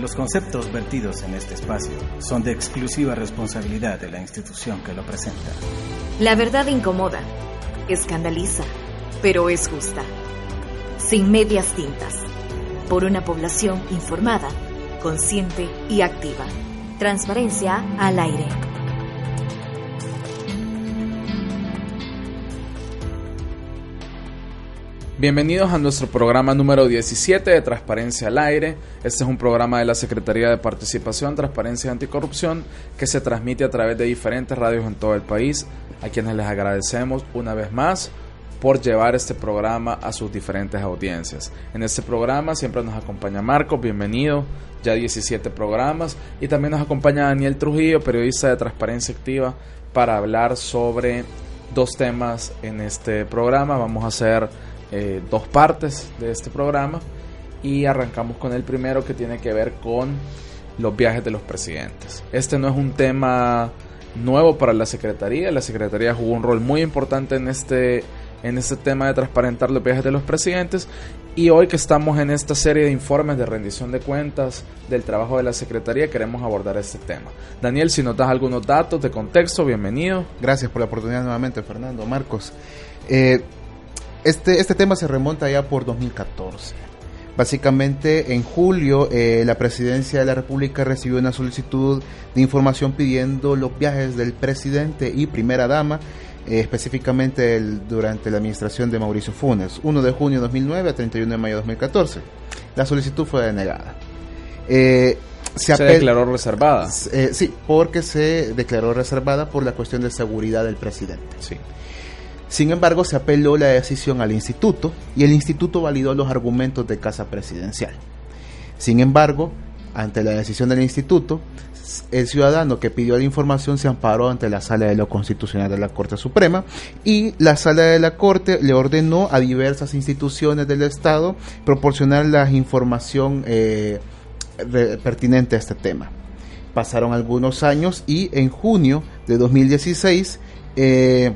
Los conceptos vertidos en este espacio son de exclusiva responsabilidad de la institución que lo presenta. La verdad incomoda, escandaliza, pero es justa. Sin medias tintas. Por una población informada, consciente y activa. Transparencia al aire. Bienvenidos a nuestro programa número 17 de Transparencia al Aire. Este es un programa de la Secretaría de Participación, Transparencia y Anticorrupción que se transmite a través de diferentes radios en todo el país, a quienes les agradecemos una vez más por llevar este programa a sus diferentes audiencias. En este programa siempre nos acompaña Marcos, bienvenido, ya 17 programas, y también nos acompaña Daniel Trujillo, periodista de Transparencia Activa, para hablar sobre dos temas en este programa. Vamos a hacer eh, dos partes de este programa y arrancamos con el primero que tiene que ver con los viajes de los presidentes. Este no es un tema nuevo para la Secretaría, la Secretaría jugó un rol muy importante en este, en este tema de transparentar los viajes de los presidentes y hoy que estamos en esta serie de informes de rendición de cuentas del trabajo de la Secretaría queremos abordar este tema. Daniel, si nos das algunos datos de contexto, bienvenido. Gracias por la oportunidad nuevamente, Fernando. Marcos. Eh, este, este tema se remonta ya por 2014. Básicamente, en julio, eh, la presidencia de la República recibió una solicitud de información pidiendo los viajes del presidente y primera dama, eh, específicamente durante la administración de Mauricio Funes, 1 de junio de 2009 a 31 de mayo de 2014. La solicitud fue denegada. Eh, se, se declaró reservada. sí, porque se declaró reservada por la cuestión de seguridad del presidente. Sí. Sin embargo, se apeló la decisión al instituto y el instituto validó los argumentos de Casa Presidencial. Sin embargo, ante la decisión del instituto, el ciudadano que pidió la información se amparó ante la Sala de lo Constitucional de la Corte Suprema y la Sala de la Corte le ordenó a diversas instituciones del Estado proporcionar la información eh, pertinente a este tema. Pasaron algunos años y en junio de 2016 eh,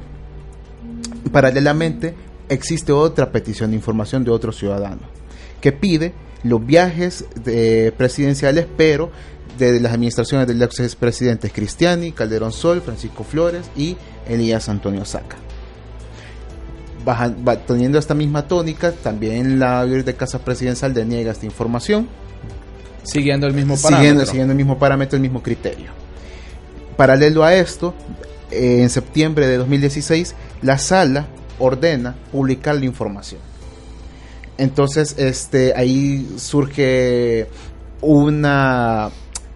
Paralelamente, existe otra petición de información de otro ciudadano que pide los viajes presidenciales, pero de las administraciones de los expresidentes Cristiani, Calderón Sol, Francisco Flores y Elías Antonio Saca. teniendo esta misma tónica, también la de Casa Presidencial deniega esta información. Siguiendo el mismo parámetro. Siguiendo, siguiendo el mismo parámetro, el mismo criterio. Paralelo a esto, en septiembre de 2016, la sala ordena publicar la información. Entonces, este, ahí surge una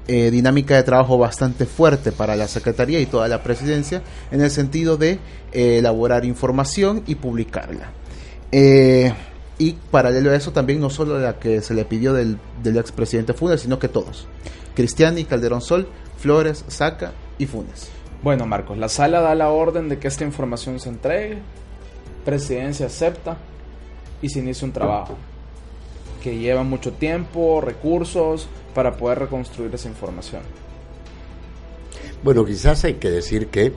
eh, dinámica de trabajo bastante fuerte para la Secretaría y toda la presidencia en el sentido de eh, elaborar información y publicarla. Eh, y paralelo a eso también no solo la que se le pidió del, del expresidente Funes, sino que todos. Cristiani, Calderón Sol, Flores, Saca y Funes. Bueno, Marcos, la sala da la orden de que esta información se entregue, presidencia acepta y se inicia un trabajo que lleva mucho tiempo, recursos para poder reconstruir esa información. Bueno, quizás hay que decir que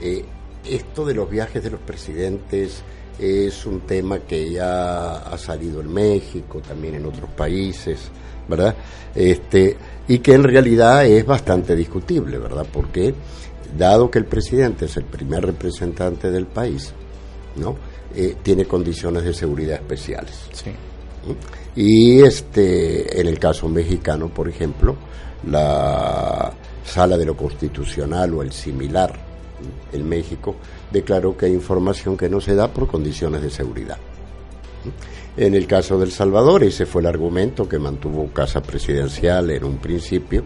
eh, esto de los viajes de los presidentes es un tema que ya ha salido en México, también en otros países, ¿verdad? Este, y que en realidad es bastante discutible, ¿verdad? Porque dado que el presidente es el primer representante del país, ¿no? Eh, tiene condiciones de seguridad especiales. Sí. Y este, en el caso mexicano, por ejemplo, la Sala de lo Constitucional o el similar en México declaró que hay información que no se da por condiciones de seguridad. En el caso del Salvador, ese fue el argumento que mantuvo Casa Presidencial en un principio,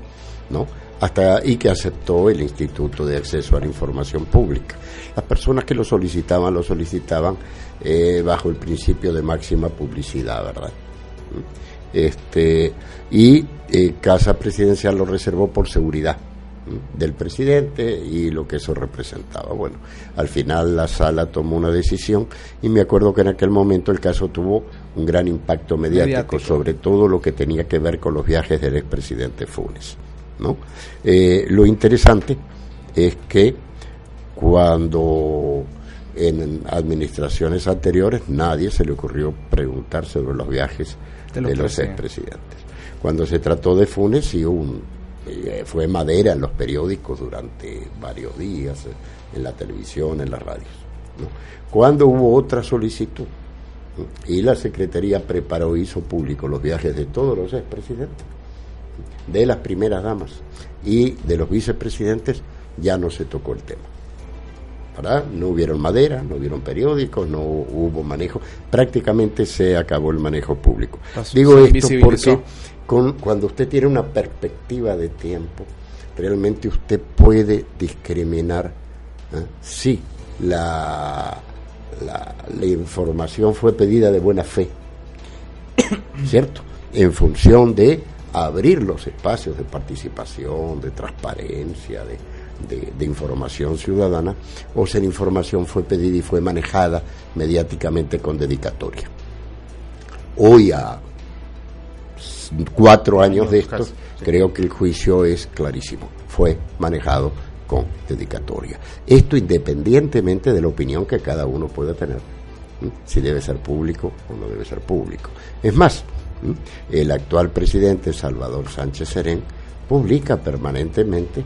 ¿no? Hasta y que aceptó el Instituto de Acceso a la Información Pública. Las personas que lo solicitaban lo solicitaban eh, bajo el principio de máxima publicidad, ¿verdad? Este, y eh, Casa Presidencial lo reservó por seguridad del presidente y lo que eso representaba. Bueno, al final la sala tomó una decisión y me acuerdo que en aquel momento el caso tuvo un gran impacto mediático, sobre todo lo que tenía que ver con los viajes del expresidente Funes. ¿No? Eh, lo interesante es que cuando en administraciones anteriores nadie se le ocurrió preguntar sobre los viajes de los, de los expresidentes. Cuando se trató de Funes, sí un eh, fue madera en los periódicos durante varios días, eh, en la televisión, en las radios. Cuando hubo otra solicitud y la Secretaría preparó, hizo público los viajes de todos los expresidentes, de las primeras damas y de los vicepresidentes, ya no se tocó el tema. ¿verdad? No hubieron madera, no hubieron periódicos, no hubo manejo, prácticamente se acabó el manejo público. Digo esto porque cuando usted tiene una perspectiva de tiempo, realmente usted puede discriminar ¿eh? si la, la, información fue pedida de buena fe, ¿cierto? En función de abrir los espacios de participación, de transparencia, de, de, información ciudadana, o si la información fue pedida y fue manejada mediáticamente con dedicatoria. Hoy a cuatro años de esto, creo que el juicio es clarísimo. Fue manejado con dedicatoria. Esto independientemente de la opinión que cada uno pueda tener, si debe ser público o no debe ser público. Es más, el actual presidente Salvador Sánchez Serén publica permanentemente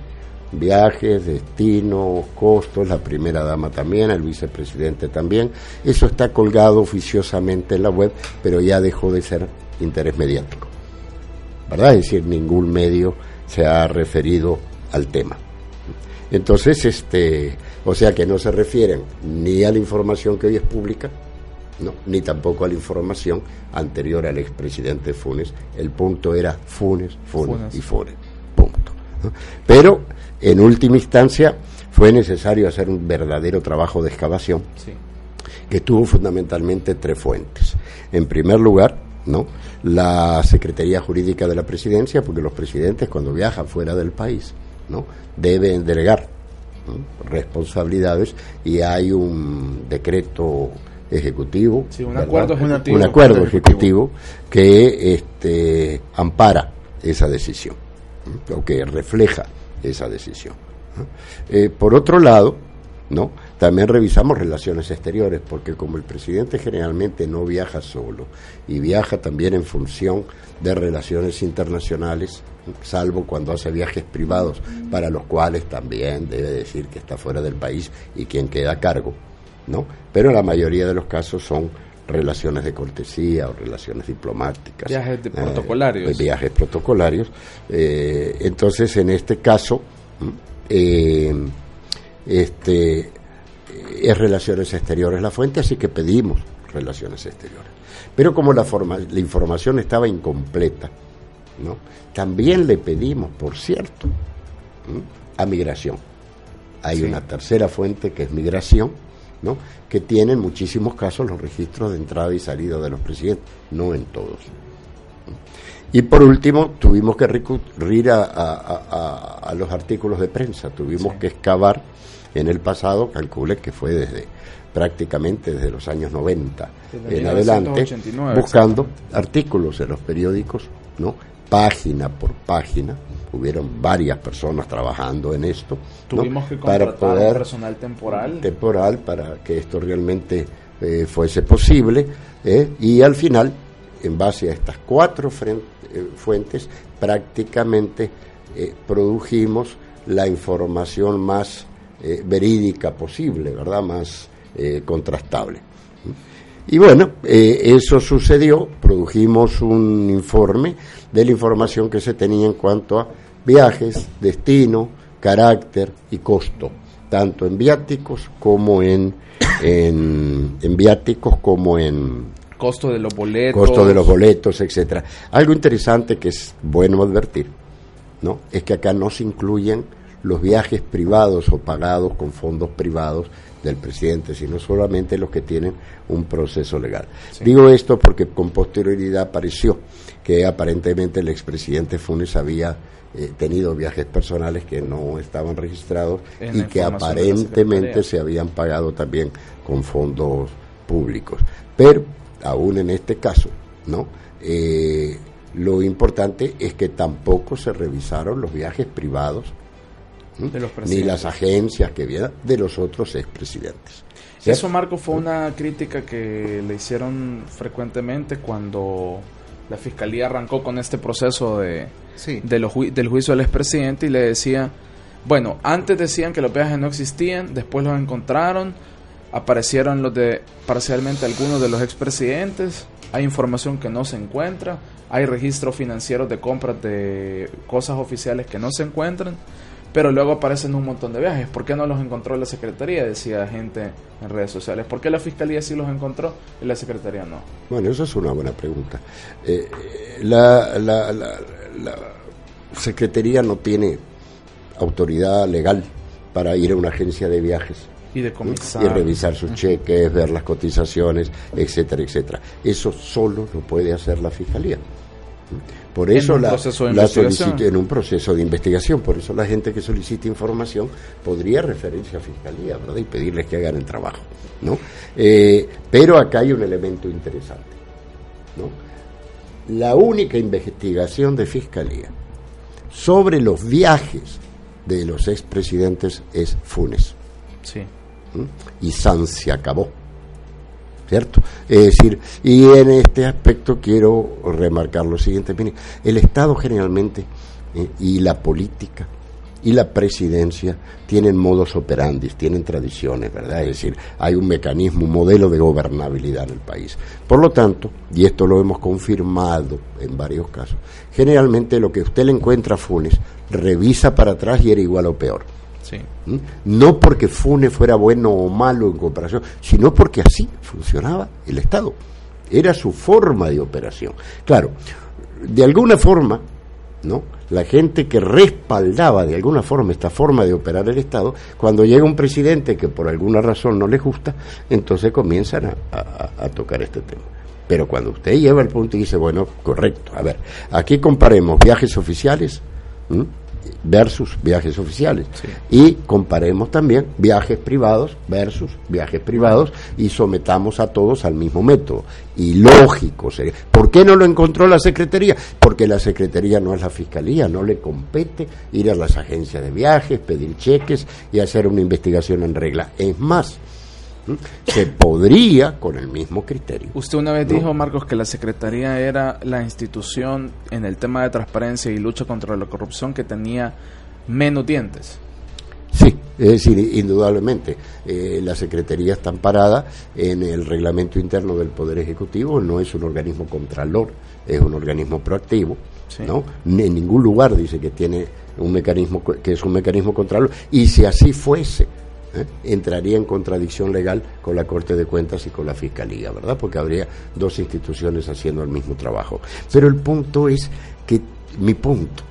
viajes, destinos, costos, la primera dama también, el vicepresidente también. Eso está colgado oficiosamente en la web, pero ya dejó de ser interés mediático. ¿verdad? Es decir, ningún medio se ha referido al tema. Entonces, este, o sea que no se refieren ni a la información que hoy es pública, no, ni tampoco a la información anterior al expresidente Funes. El punto era Funes, Funes, y Funes. Punto. Pero, en última instancia, fue necesario hacer un verdadero trabajo de excavación que tuvo fundamentalmente tres fuentes. En primer lugar, ¿no? la Secretaría Jurídica de la Presidencia, porque los presidentes cuando viajan fuera del país ¿no? deben delegar responsabilidades y hay un decreto ejecutivo, un, acuerdo ejecutivo, un acuerdo ejecutivo que este, ampara esa decisión o que refleja esa decisión. Eh, por otro lado, ¿no? También revisamos relaciones exteriores, porque como el presidente generalmente no viaja solo y viaja también en función de relaciones internacionales, salvo cuando hace viajes privados, para los cuales también debe decir que está fuera del país y quien queda a cargo, ¿no? Pero la mayoría de los casos son relaciones de cortesía o relaciones diplomáticas. Viajes de protocolarios. Eh, viajes protocolarios. Eh, entonces, en este caso, eh, este, es Relaciones Exteriores la fuente, así que pedimos Relaciones Exteriores. Pero como la, forma, la información estaba incompleta, ¿no? también le pedimos, por cierto, a Migración. Hay una tercera fuente que es Migración, ¿no? que tiene en muchísimos casos los registros de entrada y salida de los presidentes, no en todos. Y por último, tuvimos que recurrir a, los artículos de prensa, tuvimos que excavar en el pasado, calcule que fue desde prácticamente desde los años 90 en adelante, buscando artículos en los periódicos, ¿no? Página por página, hubieron varias personas trabajando en esto. Tuvimos que contratar para poder, personal temporal. Temporal para que esto realmente eh, fuese posible ¿eh? y al final, en base a estas cuatro eh, fuentes, prácticamente produjimos la información más verídica posible, ¿verdad? Más contrastable. Y bueno, eh, eso sucedió, produjimos un informe de la información que se tenía en cuanto a viajes, destino, carácter y costo, tanto en viáticos como en, en, en viáticos como en costo de los boletos, costo de los boletos, etcétera. Algo interesante que es bueno advertir, ¿no? Es que acá no se incluyen los viajes privados o pagados con fondos privados del presidente, sino solamente los que tienen un proceso legal. Digo esto porque con posterioridad apareció que aparentemente el expresidente Funes había eh, tenido viajes personales que no estaban registrados y que aparentemente se habían pagado también con fondos públicos. Pero aún en este caso, ¿no? Eh, lo importante es que tampoco se revisaron los viajes privados ni las agencias que vienen de los otros expresidentes. Eso, Marco, fue una crítica que le hicieron frecuentemente cuando la fiscalía arrancó con este proceso de, del juicio del expresidente y le decía, bueno, antes decían que los viajes no existían, después los encontraron, aparecieron los de parcialmente algunos de los expresidentes, hay información que no se encuentra, hay registros financieros de compras de cosas oficiales que no se encuentran, pero luego aparecen un montón de viajes. ¿Por qué no los encontró la Secretaría? Decía gente en redes sociales. ¿Por qué la Fiscalía sí los encontró y la Secretaría no? Bueno, eso es una buena pregunta. Eh, la, la, la, Secretaría no tiene autoridad legal para ir a una agencia de viajes y de Y revisar sus cheques, ver las cotizaciones, etcétera, etcétera. Eso solo lo puede hacer la Fiscalía. Por eso la, la en un proceso de investigación, por eso la gente que solicita información podría referirse a fiscalía, ¿verdad? Y pedirles que hagan el trabajo, ¿no? Eh, pero acá hay un elemento interesante, ¿no? La única investigación de fiscalía sobre los viajes de los expresidentes es Funes. Sí. Y San se acabó. ¿Cierto? Es decir, y en este aspecto quiero remarcar lo siguiente, el Estado generalmente eh, y la política y la presidencia tienen modos operandis, tienen tradiciones, ¿verdad? Es decir, hay un mecanismo, un modelo de gobernabilidad en el país. Por lo tanto, y esto lo hemos confirmado en varios casos, generalmente lo que usted le encuentra a Funes, revisa para atrás y era igual o peor. ¿Mm? No porque Fune fuera bueno o malo en comparación, sino porque así funcionaba el Estado. Era su forma de operación. Claro, de alguna forma, ¿no? La gente que respaldaba de alguna forma esta forma de operar el Estado, cuando llega un presidente que por alguna razón no le gusta, entonces comienzan a, tocar este tema. Pero cuando usted lleva el punto y dice, bueno, correcto, a ver, aquí comparemos viajes oficiales, versus viajes oficiales. Y comparemos también viajes privados versus viajes privados y sometamos a todos al mismo método. Y lógico, ¿por qué no lo encontró la Secretaría? Porque la Secretaría no es la Fiscalía, no le compete ir a las agencias de viajes, pedir cheques y hacer una investigación en regla. Es más, se podría con el mismo criterio. Usted una vez dijo, Marcos, que la Secretaría era la institución en el tema de transparencia y lucha contra la corrupción que tenía menos dientes. Sí, es decir, indudablemente, eh, la Secretaría está amparada en el reglamento interno del Poder Ejecutivo, no es un organismo contralor, es un organismo proactivo, ¿no? En ningún lugar dice que tiene un mecanismo que es un mecanismo contralor, y si así fuese, ¿eh? entraría en contradicción legal con la Corte de Cuentas y con la Fiscalía, ¿verdad? Porque habría dos instituciones haciendo el mismo trabajo. Pero el punto es que, mi punto,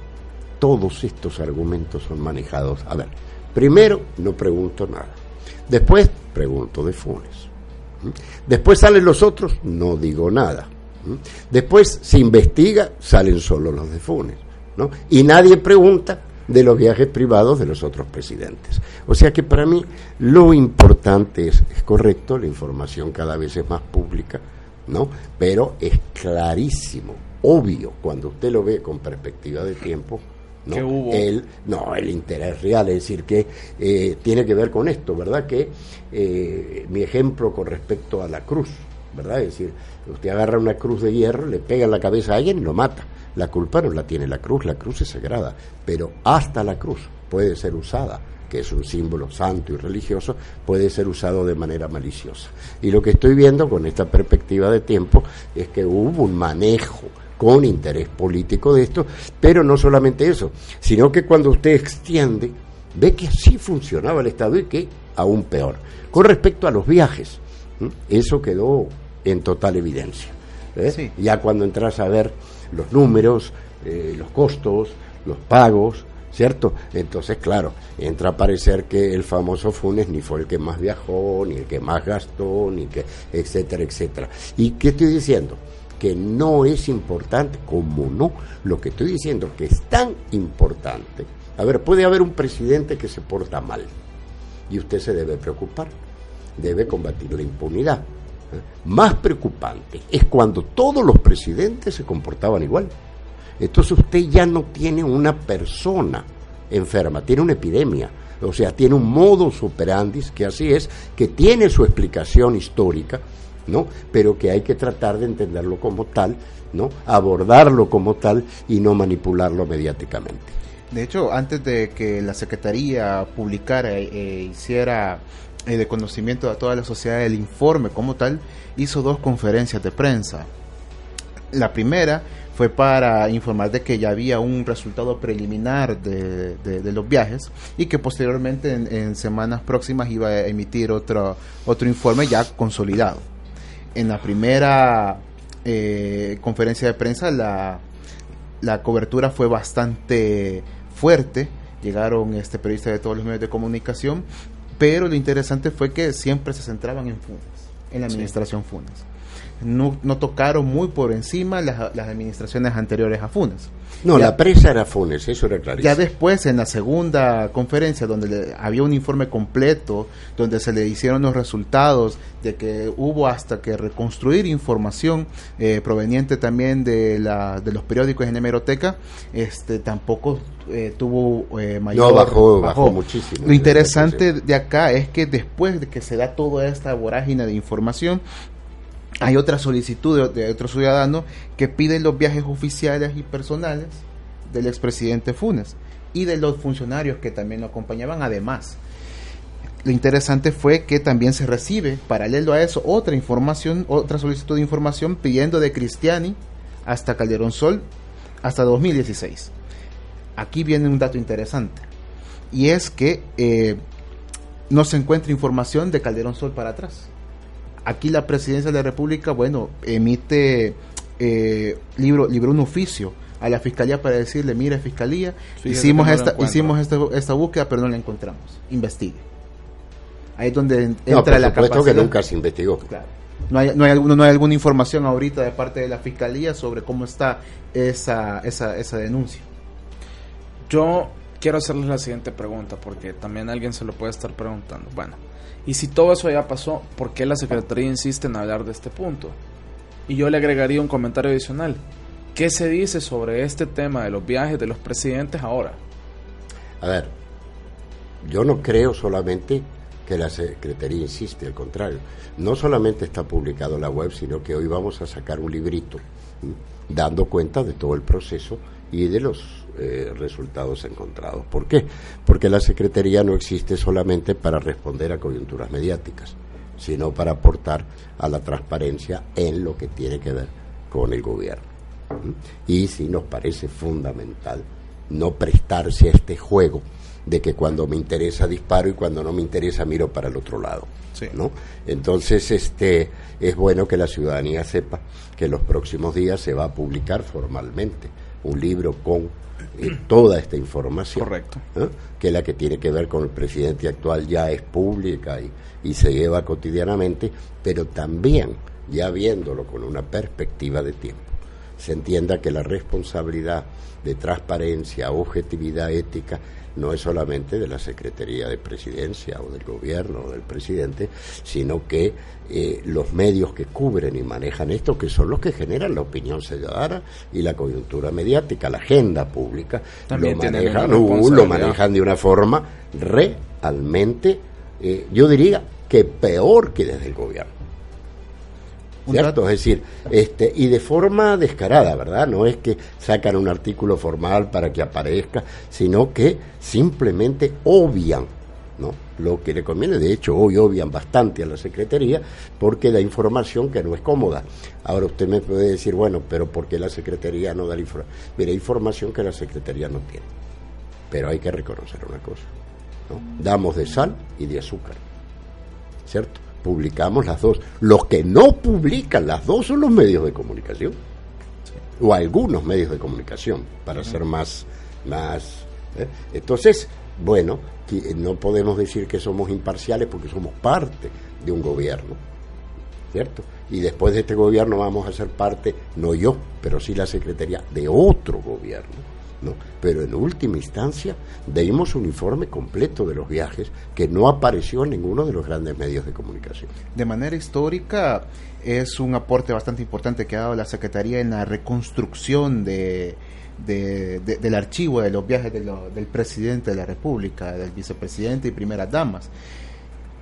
todos estos argumentos son manejados. A ver, primero no pregunto nada. Después pregunto de Funes. Después salen los otros, no digo nada. Después se investiga, salen solo los de Funes. ¿no? Y nadie pregunta de los viajes privados de los otros presidentes. O sea que para mí lo importante es, es correcto, la información cada vez es más pública, ¿no? Pero es clarísimo, obvio, cuando usted lo ve con perspectiva de tiempo, ¿no? El, no, el interés real, es decir, que eh, tiene que ver con esto, ¿verdad? Que eh, mi ejemplo con respecto a la cruz, ¿verdad? Es decir, usted agarra una cruz de hierro, le pega en la cabeza a alguien y lo mata. La culpa no la tiene la cruz, la cruz es sagrada, pero hasta la cruz puede ser usada que es un símbolo santo y religioso, puede ser usado de manera maliciosa. Y lo que estoy viendo con esta perspectiva de tiempo es que hubo un manejo con interés político de esto, pero no solamente eso, sino que cuando usted extiende, ve que así funcionaba el Estado y que aún peor. Con respecto a los viajes, eso quedó en total evidencia. ¿eh? Ya cuando entras a ver los números, eh, los costos, los pagos, ¿cierto? Entonces, claro, entra a parecer que el famoso Funes ni fue el que más viajó, ni el que más gastó, ni que, etcétera, etcétera. ¿Y qué estoy diciendo? Que no es importante, como no, lo que estoy diciendo que es tan importante. A ver, puede haber un presidente que se porta mal y usted se debe preocupar, debe combatir la impunidad. Más preocupante es cuando todos los presidentes se comportaban igual. Entonces usted ya no tiene una persona enferma, tiene una epidemia. O sea, tiene un modus operandi, que así es, que tiene su explicación histórica, ¿no? Pero que hay que tratar de entenderlo como tal, ¿no? Abordarlo como tal y no manipularlo mediáticamente. De hecho, antes de que la Secretaría publicara e, hiciera eh, de conocimiento a toda la sociedad el informe como tal, hizo dos conferencias de prensa. La primera fue para informar de que ya había un resultado preliminar de, los viajes y que posteriormente en, semanas próximas iba a emitir otro, otro informe ya consolidado. En la primera eh, conferencia de prensa la, la cobertura fue bastante fuerte, llegaron este periodistas de todos los medios de comunicación, pero lo interesante fue que siempre se centraban en Funes, en la administración Funes no, no tocaron muy por encima las, las administraciones anteriores a Funes. No, la presa era Funes, eso era clarísimo. Ya después, en la segunda conferencia, donde había un informe completo, donde se le hicieron los resultados de que hubo hasta que reconstruir información eh, proveniente también de, la, de los periódicos en hemeroteca, este, tampoco eh, tuvo eh, mayor... No, bajó, bajó, muchísimo. Lo interesante de acá es que después de que se da toda esta vorágine de información, hay otra solicitud de, otro ciudadano que pide los viajes oficiales y personales del expresidente Funes y de los funcionarios que también lo acompañaban además. Lo interesante fue que también se recibe, paralelo a eso, otra información, otra solicitud de información pidiendo de Cristiani hasta Calderón Sol hasta 2016. Aquí viene un dato interesante y es que eh, no se encuentra información de Calderón Sol para atrás Aquí la presidencia de la República, bueno, emite eh, libro, libro un oficio a la fiscalía para decirle, mire fiscalía, hicimos esta, hicimos esta, esta, búsqueda, pero no la encontramos. Investigue. Ahí es donde entra no, por la supuesto que nunca se investigó. Claro. No hay, no, hay, no hay alguna información ahorita de parte de la fiscalía sobre cómo está esa, esa, esa denuncia. Yo quiero hacerles la siguiente pregunta, porque también alguien se lo puede estar preguntando. Bueno, y si todo eso ya pasó, ¿por qué la Secretaría insiste en hablar de este punto? Y yo le agregaría un comentario adicional. ¿Qué se dice sobre este tema de los viajes de los presidentes ahora? A ver, yo no creo solamente que la Secretaría insiste, al contrario. No solamente está publicado en la web, sino que hoy vamos a sacar un librito dando cuenta de todo el proceso y de los eh, resultados encontrados. ¿Por qué? Porque la Secretaría no existe solamente para responder a coyunturas mediáticas, sino para aportar a la transparencia en lo que tiene que ver con el gobierno. Y sí nos parece fundamental no prestarse a este juego de que cuando me interesa disparo y cuando no me interesa miro para el otro lado. ¿no? Entonces, este, es bueno que la ciudadanía sepa que en los próximos días se va a publicar formalmente un libro con eh, toda esta información, Correcto. que la que tiene que ver con el presidente actual ya es pública y, y se lleva cotidianamente, pero también ya viéndolo con una perspectiva de tiempo, se entienda que la responsabilidad de transparencia, objetividad ética no es solamente de la Secretaría de Presidencia o del gobierno o del presidente, sino que eh, los medios que cubren y manejan esto, que son los que generan la opinión ciudadana y la coyuntura mediática, la agenda pública, lo manejan, uh, lo manejan de una forma realmente, eh, yo diría que peor que desde el gobierno. ¿Cierto? Es decir, este, y de forma descarada, ¿verdad? No es que sacan un artículo formal para que aparezca, sino que simplemente obvian, ¿no? Lo que le conviene, de hecho, hoy obvian bastante a la Secretaría porque da información que no es cómoda. Ahora usted me puede decir, bueno, pero ¿por qué la Secretaría no da la información? Mire, información que la Secretaría no tiene. Pero hay que reconocer una cosa, ¿no? Damos de sal y de azúcar, ¿cierto? Publicamos las dos. Los que no publican las dos son los medios de comunicación. O algunos medios de comunicación, para ser más, más ¿eh? Entonces, bueno, no podemos decir que somos imparciales porque somos parte de un gobierno, ¿cierto? Y después de este gobierno vamos a ser parte, no yo, pero sí la Secretaría de otro gobierno ¿no? Pero en última instancia dimos un informe completo de los viajes que no apareció en ninguno de los grandes medios de comunicación. De manera histórica es un aporte bastante importante que ha dado la Secretaría en la reconstrucción de, del archivo de los viajes del presidente de la República, del vicepresidente y primeras damas.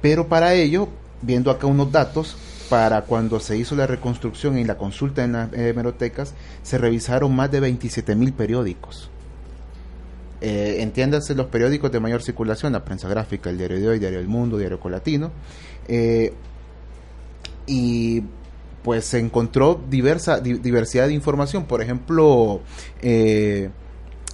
Pero para ello, viendo acá unos datos, para cuando se hizo la reconstrucción y la consulta en las hemerotecas, se revisaron más de 27 mil periódicos. Eh, entiéndase los periódicos de mayor circulación, la prensa gráfica, el diario de hoy, diario del mundo, diario colatino, eh, y pues se encontró diversa diversidad de información, por ejemplo, eh,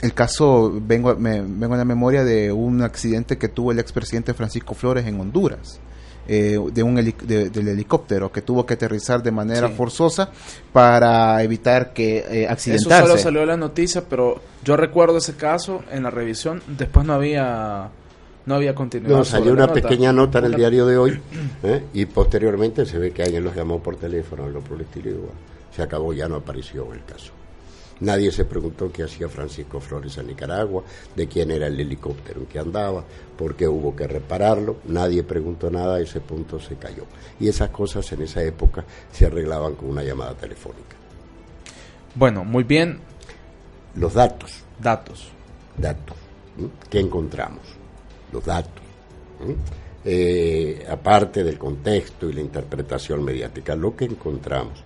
el caso, vengo, me, vengo a la memoria de un accidente que tuvo el expresidente Francisco Flores en Honduras, eh, de un del helicóptero que tuvo que aterrizar de manera forzosa para evitar que eh, accidentase. Eso solo salió la noticia, pero yo recuerdo ese caso en la revisión, después no había no había continuidad. No, salió una pequeña nota en el diario de hoy ¿eh? y posteriormente se ve que alguien los llamó por teléfono, lo por el estilo igual. Se acabó, ya no apareció el caso. Nadie se preguntó qué hacía Francisco Flores en Nicaragua, de quién era el helicóptero en que andaba, por qué hubo que repararlo. Nadie preguntó nada, ese punto se cayó. Y esas cosas en esa época se arreglaban con una llamada telefónica. Bueno, muy bien. Los datos. Datos. Datos. ¿Qué encontramos? Los datos. Eh, aparte del contexto y la interpretación mediática, lo que encontramos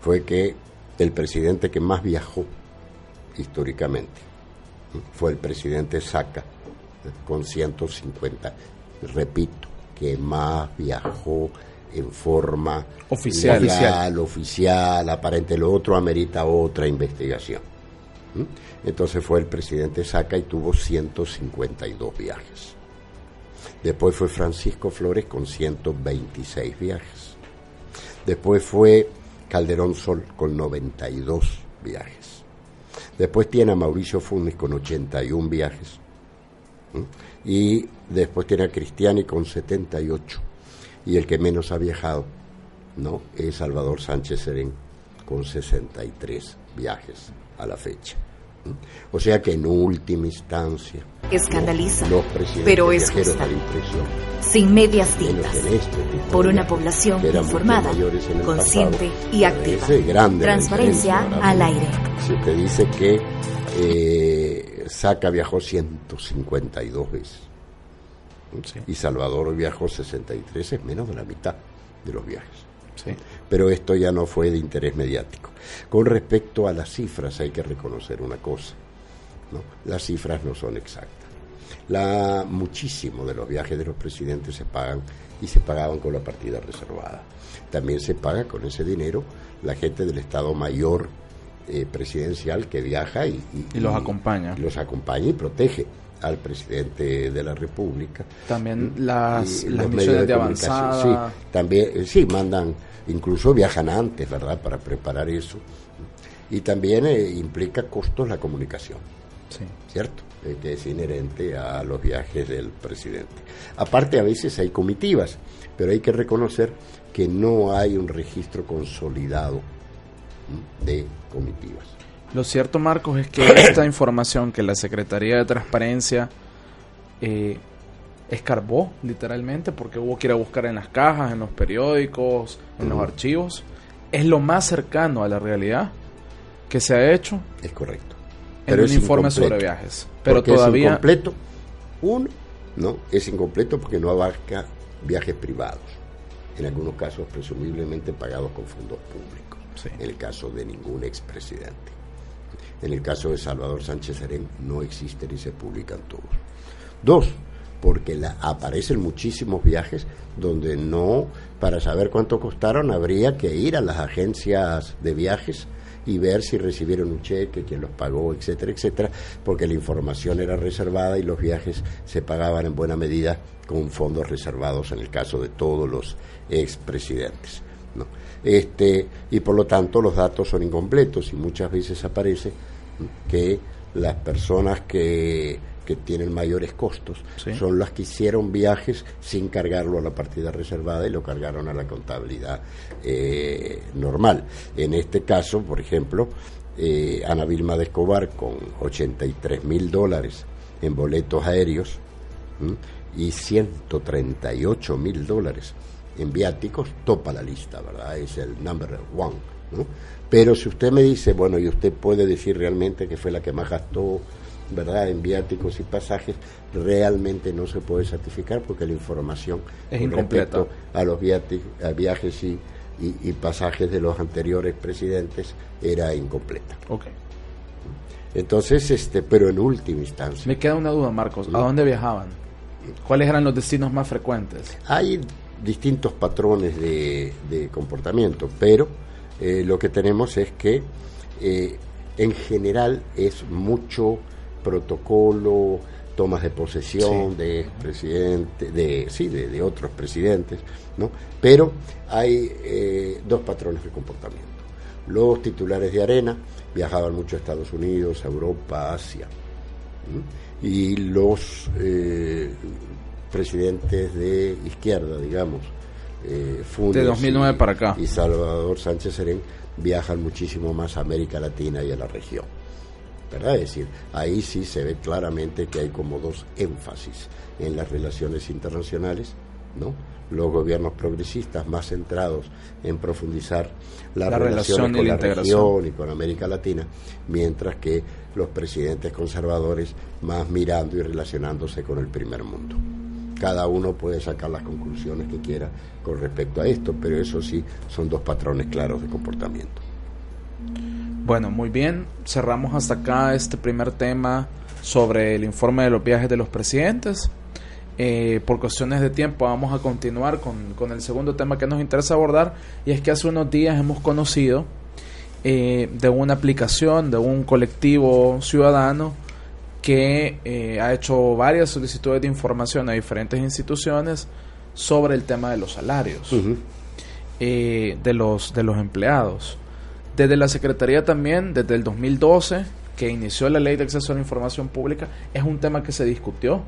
fue que el presidente que más viajó históricamente fue el presidente Saca, con 150. Repito, que más viajó en forma oficial, oficial, oficial aparente. Lo otro amerita otra investigación. Entonces fue el presidente Saca y tuvo 152 viajes. Después fue Francisco Flores con 126 viajes. Después fue Calderón Sol con 92 viajes. Después tiene a Mauricio Funes con 81 viajes. Y después tiene a Cristiani con 78. Y el que menos ha viajado, ¿no? Es Salvador Sánchez Serén con 63 viajes a la fecha. O sea que en última instancia. Escandaliza, pero es justa. Sin medias tintas. Este por una población informada, consciente y activa. Transparencia al aire. Se te dice que eh, Saca viajó 152 veces. Y Salvador viajó 63, es menos de la mitad de los viajes. Pero esto ya no fue de interés mediático. Con respecto a las cifras hay que reconocer una cosa. ¿no? Las cifras no son exactas. La, muchísimo de los viajes de los presidentes se pagan y se pagaban con la partida reservada. También se paga con ese dinero la gente del Estado Mayor eh, presidencial que viaja y, los acompaña. los acompaña y protege al presidente de la República. También las, las misiones de, avanzada. Sí, también, eh, sí, mandan, incluso viajan antes, ¿verdad?, para preparar eso. Y también eh, implica costos la comunicación. Sí. ¿Cierto? Eh, que es inherente a los viajes del presidente. Aparte, a veces hay comitivas, pero hay que reconocer que no hay un registro consolidado de comitivas. Lo cierto, Marcos, es que esta información que la Secretaría de Transparencia eh, escarbó, literalmente, porque hubo que ir a buscar en las cajas, en los periódicos, en los archivos, es lo más cercano a la realidad que se ha hecho. Es correcto. En un informe sobre viajes. Pero todavía. Es incompleto. Uno, no, es incompleto porque no abarca viajes privados. En algunos casos, presumiblemente pagados con fondos públicos. En el caso de ningún expresidente. En el caso de Salvador Sánchez Serén no existen y se publican todos. Dos, porque la, aparecen muchísimos viajes donde no, para saber cuánto costaron, habría que ir a las agencias de viajes y ver si recibieron un cheque, quién los pagó, etcétera, etcétera, porque la información era reservada y los viajes se pagaban en buena medida con fondos reservados en el caso de todos los expresidentes. ¿no? Este, y por lo tanto los datos son incompletos y muchas veces aparece que las personas que, que tienen mayores costos son las que hicieron viajes sin cargarlo a la partida reservada y lo cargaron a la contabilidad eh, normal. En este caso, por ejemplo, eh, Ana Vilma de Escobar con 83 mil dólares en boletos aéreos y 138 mil dólares en viáticos, topa la lista, ¿verdad? Es el number one. Pero si usted me dice, bueno, y usted puede decir realmente que fue la que más gastó, ¿verdad?, en viáticos y pasajes, realmente no se puede certificar porque la información es incompleta a los viajes y, y, pasajes de los anteriores presidentes era incompleta. Okay. Entonces, este, pero en última instancia. Me queda una duda, Marcos. ¿A dónde viajaban? ¿Cuáles eran los destinos más frecuentes? Hay distintos patrones de, comportamiento, pero eh, lo que tenemos es que eh, en general es mucho protocolo, tomas de posesión de presidente, de sí, de, otros presidentes, ¿no? Pero hay eh, dos patrones de comportamiento. Los titulares de arena viajaban mucho a Estados Unidos, a Europa, Asia y los eh, presidentes de izquierda, digamos, eh, de 2009 para acá. y Salvador Sánchez Serén viajan muchísimo más a América Latina y a la región. ¿Verdad? Es decir, ahí sí se ve claramente que hay como dos énfasis en las relaciones internacionales, ¿no? Los gobiernos progresistas más centrados en profundizar la, relación con la, región y con América Latina, mientras que los presidentes conservadores más mirando y relacionándose con el primer mundo. Cada uno puede sacar las conclusiones que quiera con respecto a esto, pero eso sí son dos patrones claros de comportamiento. Bueno, muy bien, cerramos hasta acá este primer tema sobre el informe de los viajes de los presidentes. Eh, por cuestiones de tiempo vamos a continuar con, con, el segundo tema que nos interesa abordar y es que hace unos días hemos conocido eh, de una aplicación, de un colectivo ciudadano que eh, ha hecho varias solicitudes de información a diferentes instituciones sobre el tema de los salarios eh, de, los, de los empleados. Desde la Secretaría también, desde el 2012, que inició la ley de acceso a la información pública, es un tema que se discutió,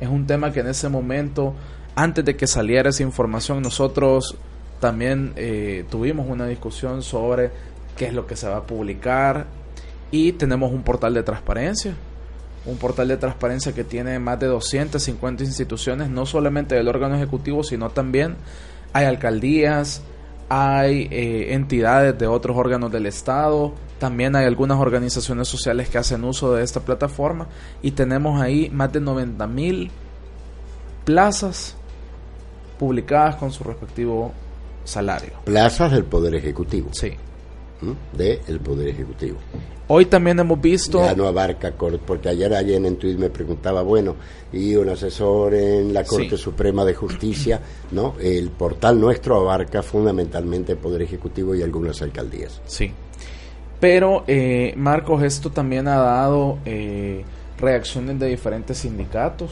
es un tema que en ese momento, antes de que saliera esa información, nosotros también tuvimos una discusión sobre qué es lo que se va a publicar y tenemos un portal de transparencia, un portal de transparencia que tiene más de 250 instituciones, no solamente del órgano ejecutivo, sino también hay alcaldías, hay eh, entidades de otros órganos del Estado, también hay algunas organizaciones sociales que hacen uso de esta plataforma y tenemos ahí más de 90 mil plazas publicadas con su respectivo salario. Plazas del Poder Ejecutivo. Sí del Poder Ejecutivo. Hoy también hemos visto... Ya no abarca, porque ayer alguien en Twitter me preguntaba, bueno, y un asesor en la Corte Suprema de Justicia, ¿no? El portal nuestro abarca fundamentalmente el Poder Ejecutivo y algunas alcaldías. Sí. Pero, eh, Marcos, esto también ha dado eh, reacciones de diferentes sindicatos,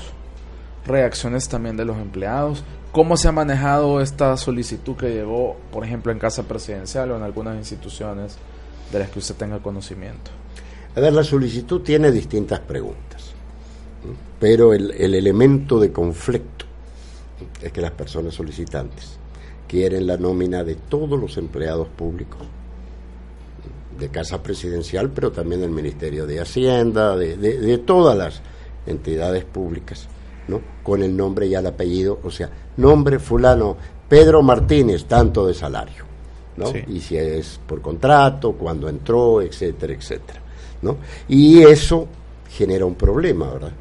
reacciones también de los empleados. ¿Cómo se ha manejado esta solicitud que llegó, por ejemplo, en Casa Presidencial o en algunas instituciones de las que usted tenga conocimiento? La solicitud tiene distintas preguntas, pero el, el elemento de conflicto es que las personas solicitantes quieren la nómina de todos los empleados públicos de Casa Presidencial, pero también del Ministerio de Hacienda, de, de todas las entidades públicas ¿no? Con el nombre y el apellido, o sea, nombre fulano, Pedro Martínez, tanto de salario, ¿no? Y si es por contrato, cuando entró, etcétera, etcétera, ¿no? Y eso genera un problema, ¿verdad?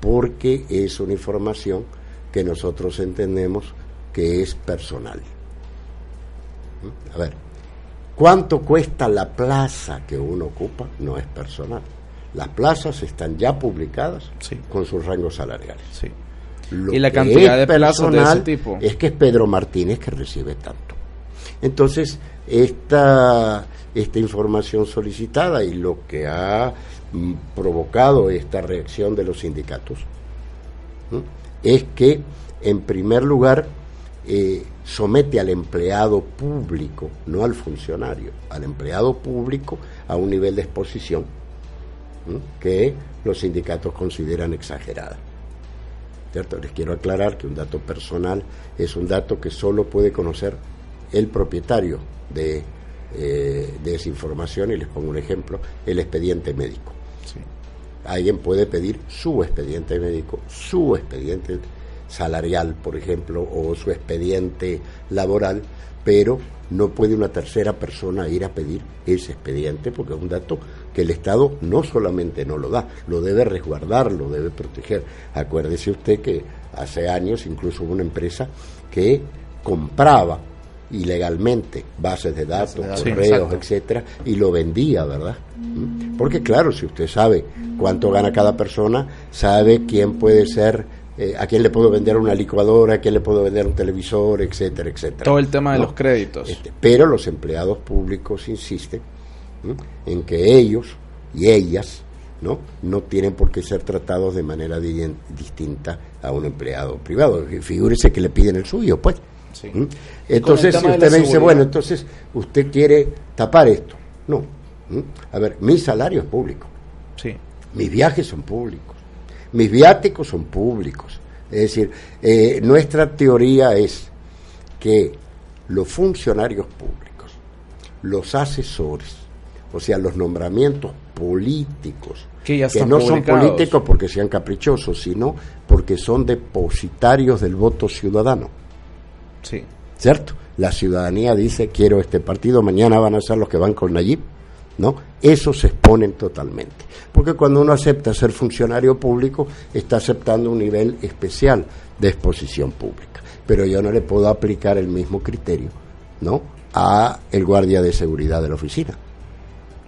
Porque es una información que nosotros entendemos que es personal. A ver, ¿cuánto cuesta la plaza que uno ocupa? No es personal. Las plazas están ya publicadas con sus rangos salariales. Y la cantidad de ese tipo. Es que es Pedro Martínez que recibe tanto. Entonces, esta, esta información solicitada y lo que ha mm, provocado esta reacción de los sindicatos es que, en primer lugar, eh, somete al empleado público, no al funcionario, al empleado público a un nivel de exposición que los sindicatos consideran exagerada. ¿Cierto? Les quiero aclarar que un dato personal es un dato que solo puede conocer el propietario de, eh, de esa información, y les pongo un ejemplo, el expediente médico. Alguien puede pedir su expediente médico, su expediente salarial, por ejemplo, o su expediente laboral, pero no puede una tercera persona ir a pedir ese expediente porque es un dato que el Estado no solamente no lo da, lo debe resguardar, lo debe proteger. Acuérdese usted que hace años incluso hubo una empresa que compraba ilegalmente bases de datos, correos, etcétera, y lo vendía, ¿verdad? ¿Mm? Porque claro, si usted sabe cuánto gana cada persona, sabe quién puede ser eh, a quién le puedo vender una licuadora, a quién le puedo vender un televisor, etcétera, etcétera. Todo el tema de los créditos. Este, pero los empleados públicos insisten en que ellos y ellas no no tienen por qué ser tratados de manera distinta a un empleado privado. Figúrese que le piden el suyo, pues. Entonces, si usted me dice, bueno, entonces usted quiere tapar esto. No. A ver, mi salario es público. Sí. Mis viajes son públicos mis viáticos son públicos. Es decir, eh, nuestra teoría es que los funcionarios públicos, los asesores, o sea, los nombramientos políticos, que, no son políticos porque sean caprichosos, sino porque son depositarios del voto ciudadano. Sí. ¿Cierto? La ciudadanía dice, quiero este partido, mañana van a ser los que van con Nayib, ¿no? Eso se exponen totalmente. Porque cuando uno acepta ser funcionario público, está aceptando un nivel especial de exposición pública. Pero yo no le puedo aplicar el mismo criterio, ¿no? A el guardia de seguridad de la oficina.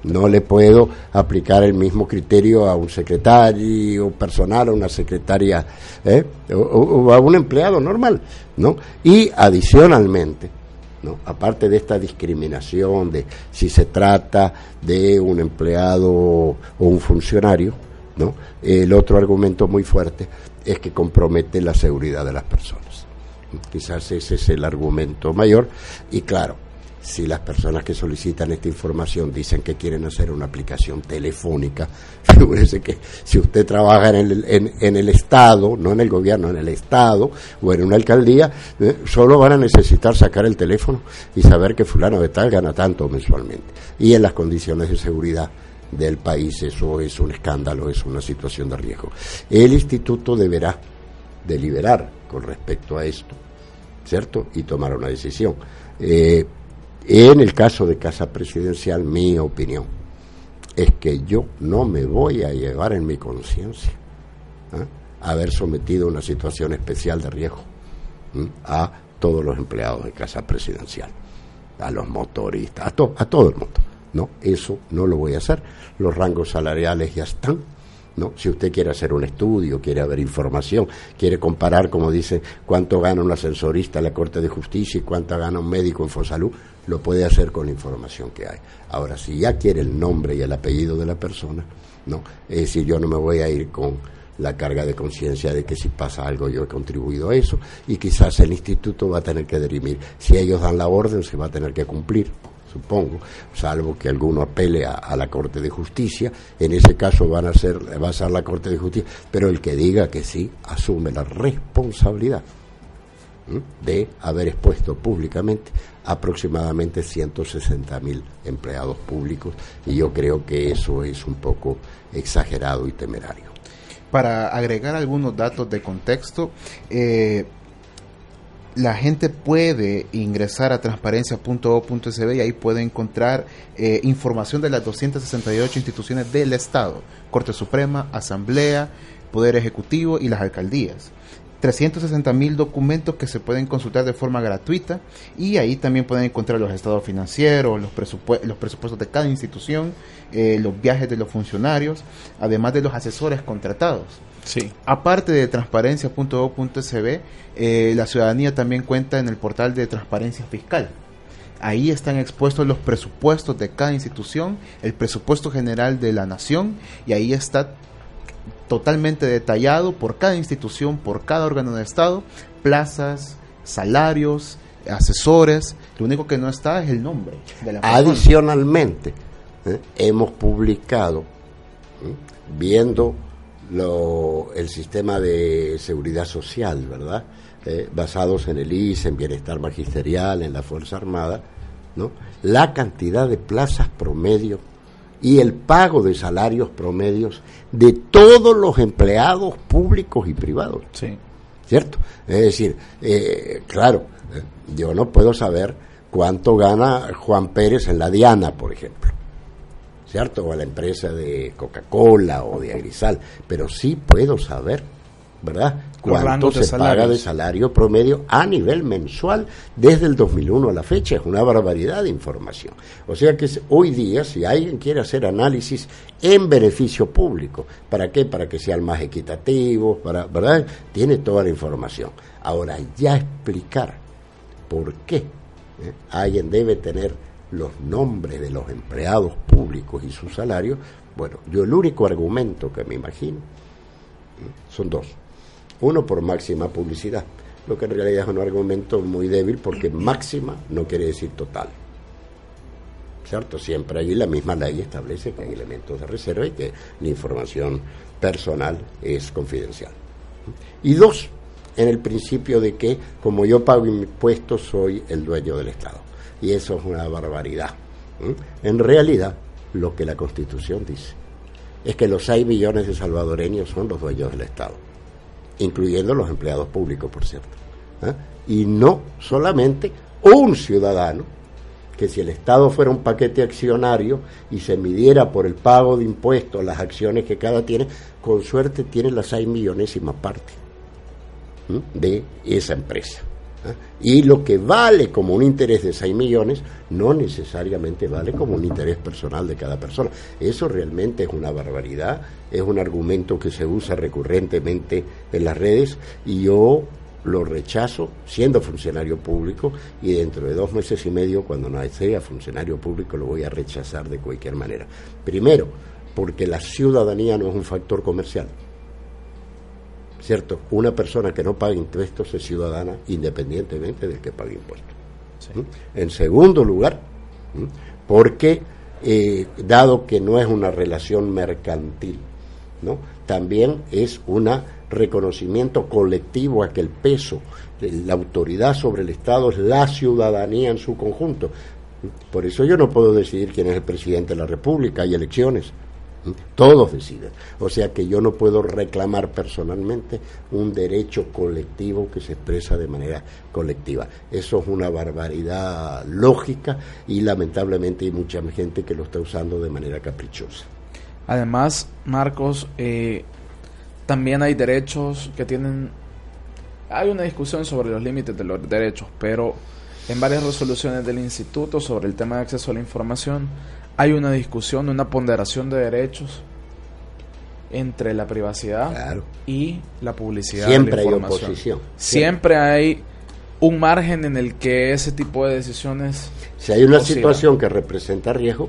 No le puedo aplicar el mismo criterio a un secretario personal, a una secretaria, ¿eh? o a un empleado normal, ¿no? Y adicionalmente, Aparte de esta discriminación de si se trata de un empleado o un funcionario, ¿no? El otro argumento muy fuerte es que compromete la seguridad de las personas. Quizás ese es el argumento mayor y claro, si las personas que solicitan esta información dicen que quieren hacer una aplicación telefónica, figúrese que si usted trabaja en el, en, el Estado, no en el gobierno, en el Estado o en una alcaldía, eh, solo van a necesitar sacar el teléfono y saber que fulano de tal gana tanto mensualmente. Y en las condiciones de seguridad del país eso es un escándalo, es una situación de riesgo. El instituto deberá deliberar con respecto a esto, ¿cierto? Y tomar una decisión. Eh, en el caso de Casa Presidencial, mi opinión es que yo no me voy a llevar en mi conciencia ¿eh? haber sometido una situación especial de riesgo a todos los empleados de Casa Presidencial, a los motoristas, a, a todo el mundo. No, eso no lo voy a hacer. Los rangos salariales ya están ¿no? Si usted quiere hacer un estudio, quiere haber información, quiere comparar, como dice, cuánto gana un ascensorista en la Corte de Justicia y cuánto gana un médico en Fosalud, lo puede hacer con la información que hay. Ahora, si ya quiere el nombre y el apellido de la persona, no, es decir, yo no me voy a ir con la carga de conciencia de que si pasa algo yo he contribuido a eso y quizás el instituto va a tener que dirimir. Si ellos dan la orden, se va a tener que cumplir supongo, salvo que alguno apele a, la Corte de Justicia, en ese caso van a ser, va a ser la Corte de Justicia, pero el que diga que sí, asume la responsabilidad de haber expuesto públicamente aproximadamente 160 mil empleados públicos y yo creo que eso es un poco exagerado y temerario. Para agregar algunos datos de contexto, eh, la gente puede ingresar a transparencia.o.sb y ahí puede encontrar eh, información de las 268 instituciones del Estado, Corte Suprema, Asamblea, Poder Ejecutivo y las alcaldías. 360 mil documentos que se pueden consultar de forma gratuita y ahí también pueden encontrar los estados financieros, los, los presupuestos de cada institución, eh, los viajes de los funcionarios, además de los asesores contratados. Sí. Aparte de transparencia.o.sb, eh, la ciudadanía también cuenta en el portal de transparencia fiscal. Ahí están expuestos los presupuestos de cada institución, el presupuesto general de la nación y ahí está totalmente detallado por cada institución, por cada órgano de Estado, plazas, salarios, asesores. Lo único que no está es el nombre de la Adicionalmente, ¿eh? hemos publicado viendo lo, el sistema de seguridad social, ¿verdad? Eh, basados en el IS, en bienestar magisterial, en la Fuerza Armada, ¿no? La cantidad de plazas promedio y el pago de salarios promedios de todos los empleados públicos y privados. Sí. ¿Cierto? Es decir, eh, claro, eh, yo no puedo saber cuánto gana Juan Pérez en la Diana, por ejemplo. ¿Cierto? O en la empresa de Coca-Cola o de Agrisal. Pero sí puedo saber ¿verdad? ¿Cuánto se paga de salario promedio a nivel mensual desde el 2001 a la fecha? Es una barbaridad de información. O sea que hoy día, si alguien quiere hacer análisis en beneficio público, ¿para qué? Para que sean más equitativos, para, ¿verdad? Tiene toda la información. Ahora, ya explicar por qué ¿eh? alguien debe tener los nombres de los empleados públicos y su salario, bueno, yo el único argumento que me imagino ¿eh? son dos uno por máxima publicidad, lo que en realidad es un argumento muy débil porque máxima no quiere decir total. ¿Cierto? Siempre ahí la misma ley establece que hay elementos de reserva y que la información personal es confidencial. Y dos, en el principio de que como yo pago impuestos soy el dueño del Estado. Y eso es una barbaridad. En realidad, lo que la Constitución dice es que los 6 millones de salvadoreños son los dueños del Estado incluyendo los empleados públicos, por cierto. ¿eh? Y no solamente un ciudadano, que si el Estado fuera un paquete accionario y se midiera por el pago de impuestos las acciones que cada tiene, con suerte tiene la seis millonésima parte de esa empresa. ¿Eh? Y lo que vale como un interés de 6 millones no necesariamente vale como un interés personal de cada persona. Eso realmente es una barbaridad, es un argumento que se usa recurrentemente en las redes y yo lo rechazo siendo funcionario público y dentro de dos meses y medio, cuando no sea funcionario público, lo voy a rechazar de cualquier manera. Primero, porque la ciudadanía no es un factor comercial. ¿Cierto? Una persona que no paga impuestos es ciudadana independientemente del que pague impuestos. ¿Mm? En segundo lugar, ¿Mm? porque eh, dado que no es una relación mercantil, ¿no? también es un reconocimiento colectivo a que el peso, la autoridad sobre el Estado es la ciudadanía en su conjunto. Por eso yo no puedo decidir quién es el presidente de la República, hay elecciones. Todos deciden. O sea que yo no puedo reclamar personalmente un derecho colectivo que se expresa de manera colectiva. Eso es una barbaridad lógica y lamentablemente hay mucha gente que lo está usando de manera caprichosa. Además, Marcos, eh, también hay derechos que tienen... Hay una discusión sobre los límites de los derechos, pero en varias resoluciones del instituto sobre el tema de acceso a la información hay una discusión, una ponderación de derechos entre la privacidad y la publicidad. Siempre hay oposición. Siempre. hay un margen en el que ese tipo de decisiones... Si hay una situación que representa riesgo,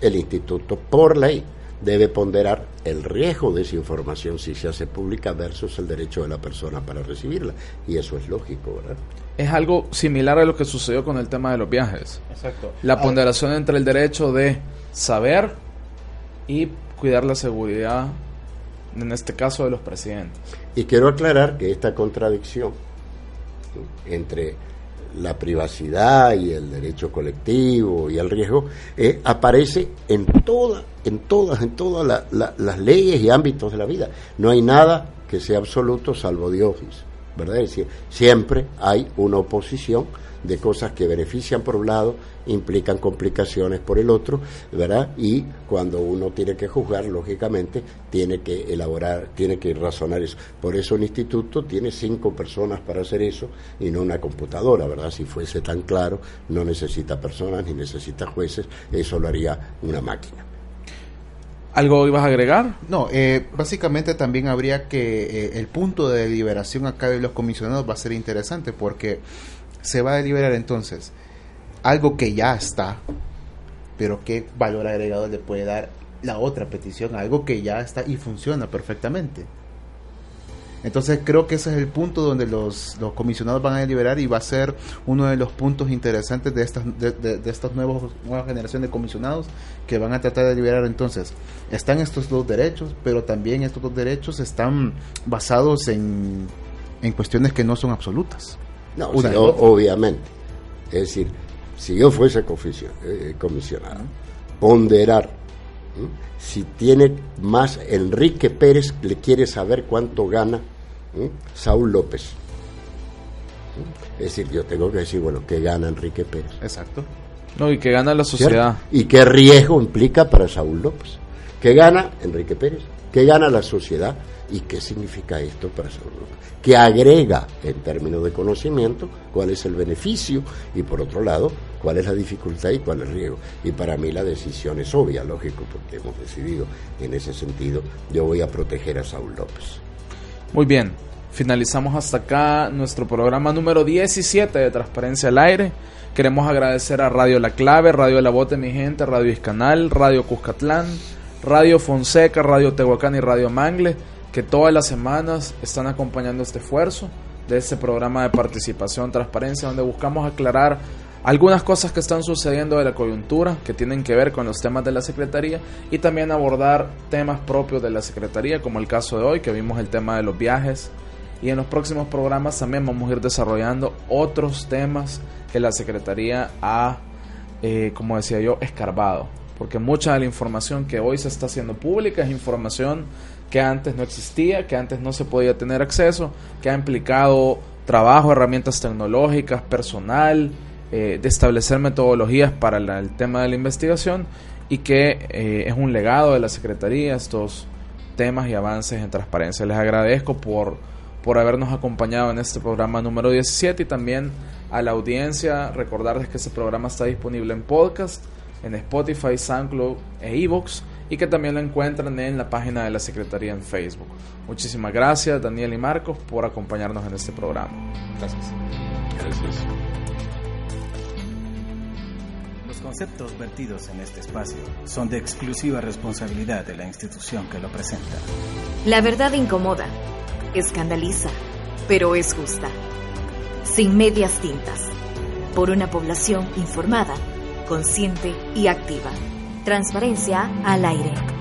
el instituto por ley debe ponderar el riesgo de esa información si se hace pública versus el derecho de la persona para recibirla. Y eso es lógico, ¿verdad? Es algo similar a lo que sucedió con el tema de los viajes. Exacto. La ponderación entre el derecho de saber y cuidar la seguridad, en este caso de los presidentes. Y quiero aclarar que esta contradicción entre la privacidad y el derecho colectivo y el riesgo eh, aparece en toda, en todas, en todas las leyes y ámbitos de la vida. No hay nada que sea absoluto salvo Dios, ¿verdad? Es decir, siempre hay una oposición de cosas que benefician por un lado, implican complicaciones por el otro, ¿verdad? Y cuando uno tiene que juzgar, lógicamente, tiene que elaborar, tiene que razonar eso. Por eso el instituto tiene cinco personas para hacer eso y no una computadora, ¿verdad? Si fuese tan claro, no necesita personas ni necesita jueces, eso lo haría una máquina. ¿Algo ibas a agregar? No, eh, básicamente también habría que eh, el punto de deliberación acá de los comisionados va a ser interesante porque se va a deliberar entonces algo que ya está, pero qué valor agregado le puede dar la otra petición, algo que ya está y funciona perfectamente. Entonces creo que ese es el punto donde los, los comisionados van a deliberar y va a ser uno de los puntos interesantes de estas de, de, estas nuevos, nueva generación de comisionados que van a tratar de deliberar. Entonces, están estos dos derechos, pero también estos dos derechos están basados en, en cuestiones que no son absolutas. No, obviamente. Es decir, si yo fuese eh, comisionado, ponderar si tiene más Enrique Pérez, le quiere saber cuánto gana Saúl López. Es decir, yo tengo que decir, bueno, ¿qué gana Enrique Pérez? Exacto. No, y qué gana la sociedad. ¿Y qué riesgo implica para Saúl López? ¿Qué gana Enrique Pérez? ¿Qué gana la sociedad? ¿Y qué significa esto para Saúl López? ¿Qué agrega en términos de conocimiento? ¿Cuál es el beneficio? Y por otro lado, ¿cuál es la dificultad y cuál es el riesgo? Y para mí la decisión es obvia, lógico, porque hemos decidido en ese sentido, yo voy a proteger a Saúl López. Muy bien, finalizamos hasta acá nuestro programa número 17 de Transparencia al Aire. Queremos agradecer a Radio La Clave, Radio La Bote Mi Gente, Radio Iscanal, Radio Cuscatlán, Radio Fonseca, Radio Tehuacán y Radio Mangle, que todas las semanas están acompañando este esfuerzo de este programa de participación, transparencia, donde buscamos aclarar algunas cosas que están sucediendo de la coyuntura que tienen que ver con los temas de la Secretaría y también abordar temas propios de la Secretaría, como el caso de hoy, que vimos el tema de los viajes. Y en los próximos programas también vamos a ir desarrollando otros temas que la Secretaría ha, eh, como decía yo, escarbado. Porque mucha de la información que hoy se está haciendo pública es información que antes no existía, que antes no se podía tener acceso, que ha implicado trabajo, herramientas tecnológicas, personal, eh, de establecer metodologías para el tema de la investigación y que eh, es un legado de la Secretaría estos temas y avances en transparencia. Les agradezco por, por habernos acompañado en este programa número 17 y también a la audiencia recordarles que este programa está disponible en podcast, en Spotify, SoundCloud e iVoox y que también lo encuentran en la página de la Secretaría en Facebook. Muchísimas gracias Daniel y Marcos por acompañarnos en este programa. Gracias. Gracias. Conceptos vertidos en este espacio son de exclusiva responsabilidad de la institución que lo presenta. La verdad incomoda, escandaliza, pero es justa. Sin medias tintas. Por una población informada, consciente y activa. Transparencia al aire.